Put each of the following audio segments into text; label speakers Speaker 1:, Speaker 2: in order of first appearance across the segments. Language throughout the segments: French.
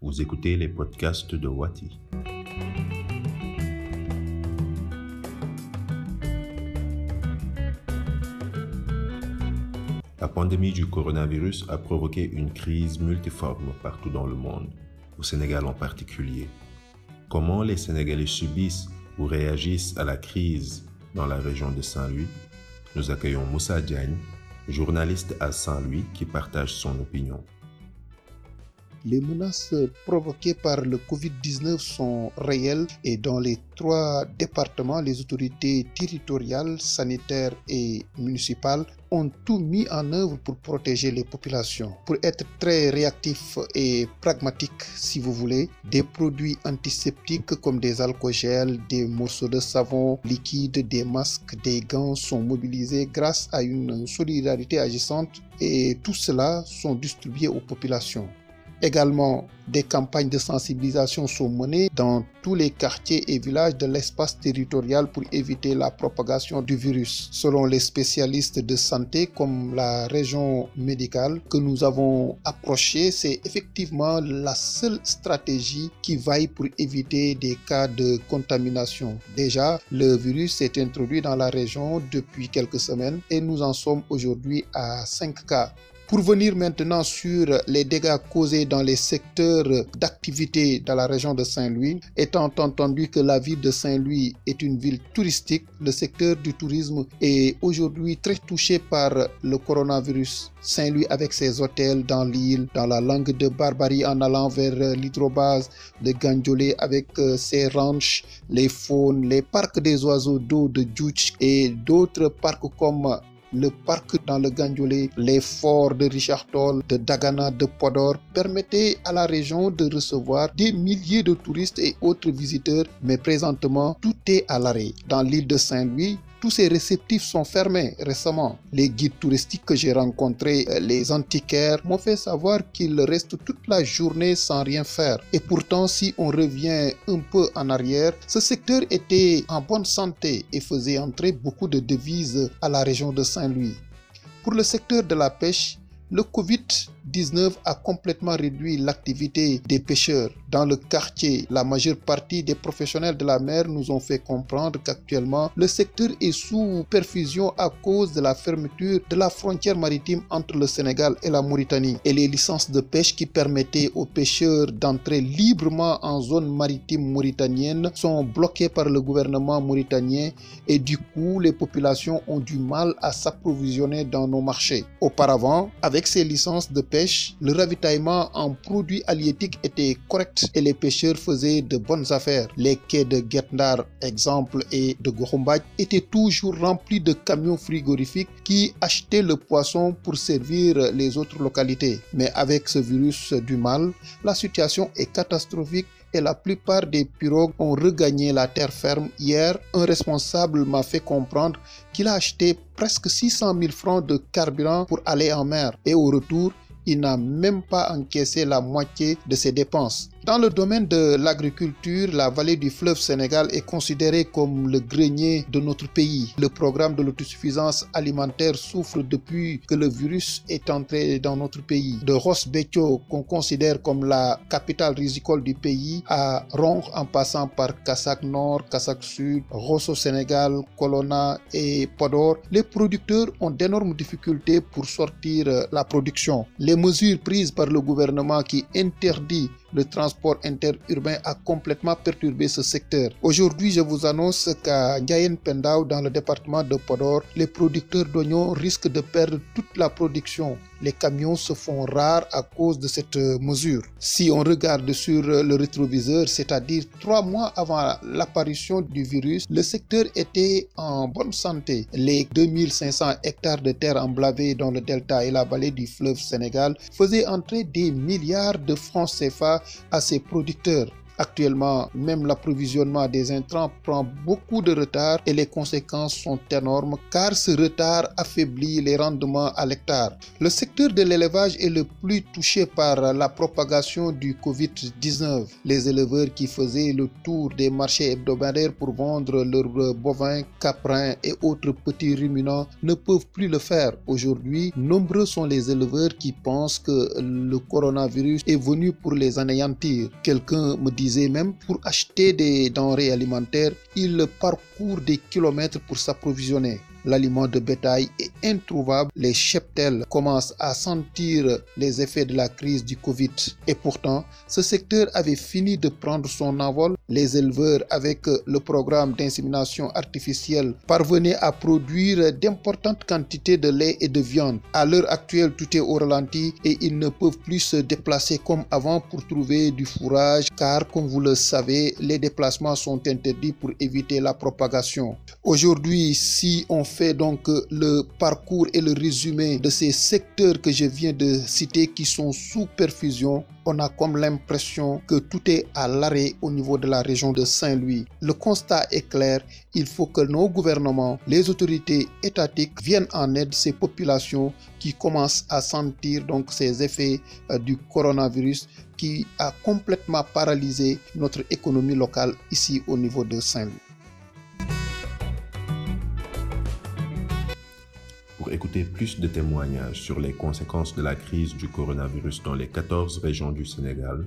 Speaker 1: Vous écoutez les podcasts de Wati. La pandémie du coronavirus a provoqué une crise multiforme partout dans le monde, au Sénégal en particulier. Comment les Sénégalais subissent ou réagissent à la crise dans la région de Saint-Louis? Nous accueillons Moussa Diagne, journaliste à Saint-Louis qui partage son opinion.
Speaker 2: Les menaces provoquées par le Covid-19 sont réelles et dans les trois départements, les autorités territoriales, sanitaires et municipales ont tout mis en œuvre pour protéger les populations. Pour être très réactif et pragmatique, si vous voulez, des produits antiseptiques comme des alcoogels, des morceaux de savon liquide, des masques, des gants sont mobilisés grâce à une solidarité agissante et tout cela sont distribués aux populations. Également, des campagnes de sensibilisation sont menées dans tous les quartiers et villages de l'espace territorial pour éviter la propagation du virus. Selon les spécialistes de santé comme la région médicale que nous avons approchée, c'est effectivement la seule stratégie qui vaille pour éviter des cas de contamination. Déjà, le virus s'est introduit dans la région depuis quelques semaines et nous en sommes aujourd'hui à 5 cas. Pour venir maintenant sur les dégâts causés dans les secteurs d'activité dans la région de Saint-Louis, étant entendu que la ville de Saint-Louis est une ville touristique, le secteur du tourisme est aujourd'hui très touché par le coronavirus. Saint-Louis avec ses hôtels dans l'île, dans la langue de Barbarie en allant vers l'hydrobase de Ganjolé avec euh, ses ranchs, les faunes, les parcs des oiseaux d'eau de Djouch et d'autres parcs comme le parc dans le Ganjolé, les forts de Richard Toll, de Dagana, de Podor permettaient à la région de recevoir des milliers de touristes et autres visiteurs, mais présentement tout est à l'arrêt. Dans l'île de Saint-Louis, tous ces réceptifs sont fermés récemment. Les guides touristiques que j'ai rencontrés, euh, les antiquaires, m'ont fait savoir qu'ils restent toute la journée sans rien faire. Et pourtant, si on revient un peu en arrière, ce secteur était en bonne santé et faisait entrer beaucoup de devises à la région de Saint-Louis. Pour le secteur de la pêche, le Covid-19 a complètement réduit l'activité des pêcheurs. Dans le quartier, la majeure partie des professionnels de la mer nous ont fait comprendre qu'actuellement, le secteur est sous perfusion à cause de la fermeture de la frontière maritime entre le Sénégal et la Mauritanie et les licences de pêche qui permettaient aux pêcheurs d'entrer librement en zone maritime mauritanienne sont bloquées par le gouvernement mauritanien et du coup, les populations ont du mal à s'approvisionner dans nos marchés. Auparavant, avec ces licences de pêche, le ravitaillement en produits halieutiques était correct et les pêcheurs faisaient de bonnes affaires. Les quais de Guetnar, exemple, et de Gorumbach étaient toujours remplis de camions frigorifiques qui achetaient le poisson pour servir les autres localités. Mais avec ce virus du mal, la situation est catastrophique et la plupart des pirogues ont regagné la terre ferme. Hier, un responsable m'a fait comprendre qu'il a acheté presque 600 000 francs de carburant pour aller en mer et au retour, il n'a même pas encaissé la moitié de ses dépenses. Dans le domaine de l'agriculture, la vallée du fleuve Sénégal est considérée comme le grenier de notre pays. Le programme de l'autosuffisance alimentaire souffre depuis que le virus est entré dans notre pays. De Ross Betio, qu'on considère comme la capitale risicole du pays, à Ronc en passant par Kassak Nord, Kassak Sud, Rosso Sénégal, Colonna et Podor, les producteurs ont d'énormes difficultés pour sortir la production. Les mesures prises par le gouvernement qui interdit le transport interurbain a complètement perturbé ce secteur. Aujourd'hui, je vous annonce qu'à Ndiayen Pendao, dans le département de Podor, les producteurs d'oignons risquent de perdre toute la production les camions se font rares à cause de cette mesure. Si on regarde sur le rétroviseur, c'est-à-dire trois mois avant l'apparition du virus, le secteur était en bonne santé. Les 2500 hectares de terre emblavées dans le delta et la vallée du fleuve Sénégal faisaient entrer des milliards de francs CFA à ses producteurs. Actuellement, même l'approvisionnement des intrants prend beaucoup de retard et les conséquences sont énormes car ce retard affaiblit les rendements à l'hectare. Le secteur de l'élevage est le plus touché par la propagation du Covid-19. Les éleveurs qui faisaient le tour des marchés hebdomadaires pour vendre leurs bovins, caprins et autres petits ruminants ne peuvent plus le faire. Aujourd'hui, nombreux sont les éleveurs qui pensent que le coronavirus est venu pour les anéantir. Quelqu'un me même pour acheter des denrées alimentaires, il parcourt des kilomètres pour s'approvisionner l'aliment de bétail est introuvable, les cheptels commencent à sentir les effets de la crise du Covid. Et pourtant, ce secteur avait fini de prendre son envol. Les éleveurs, avec le programme d'insémination artificielle, parvenaient à produire d'importantes quantités de lait et de viande. À l'heure actuelle, tout est au ralenti et ils ne peuvent plus se déplacer comme avant pour trouver du fourrage, car comme vous le savez, les déplacements sont interdits pour éviter la propagation. Aujourd'hui, si on fait donc le parcours et le résumé de ces secteurs que je viens de citer qui sont sous perfusion, on a comme l'impression que tout est à l'arrêt au niveau de la région de Saint-Louis. Le constat est clair, il faut que nos gouvernements, les autorités étatiques viennent en aide ces populations qui commencent à sentir donc ces effets euh, du coronavirus qui a complètement paralysé notre économie locale ici au niveau de Saint-Louis.
Speaker 1: Pour écouter plus de témoignages sur les conséquences de la crise du coronavirus dans les 14 régions du Sénégal,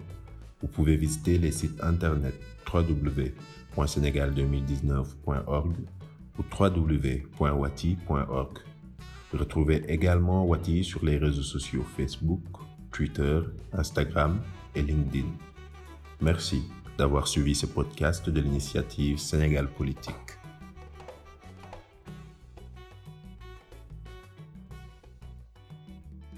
Speaker 1: vous pouvez visiter les sites internet www.sénégal2019.org ou www.wati.org. Retrouvez également Wati sur les réseaux sociaux Facebook, Twitter, Instagram et LinkedIn. Merci d'avoir suivi ce podcast de l'initiative Sénégal Politique.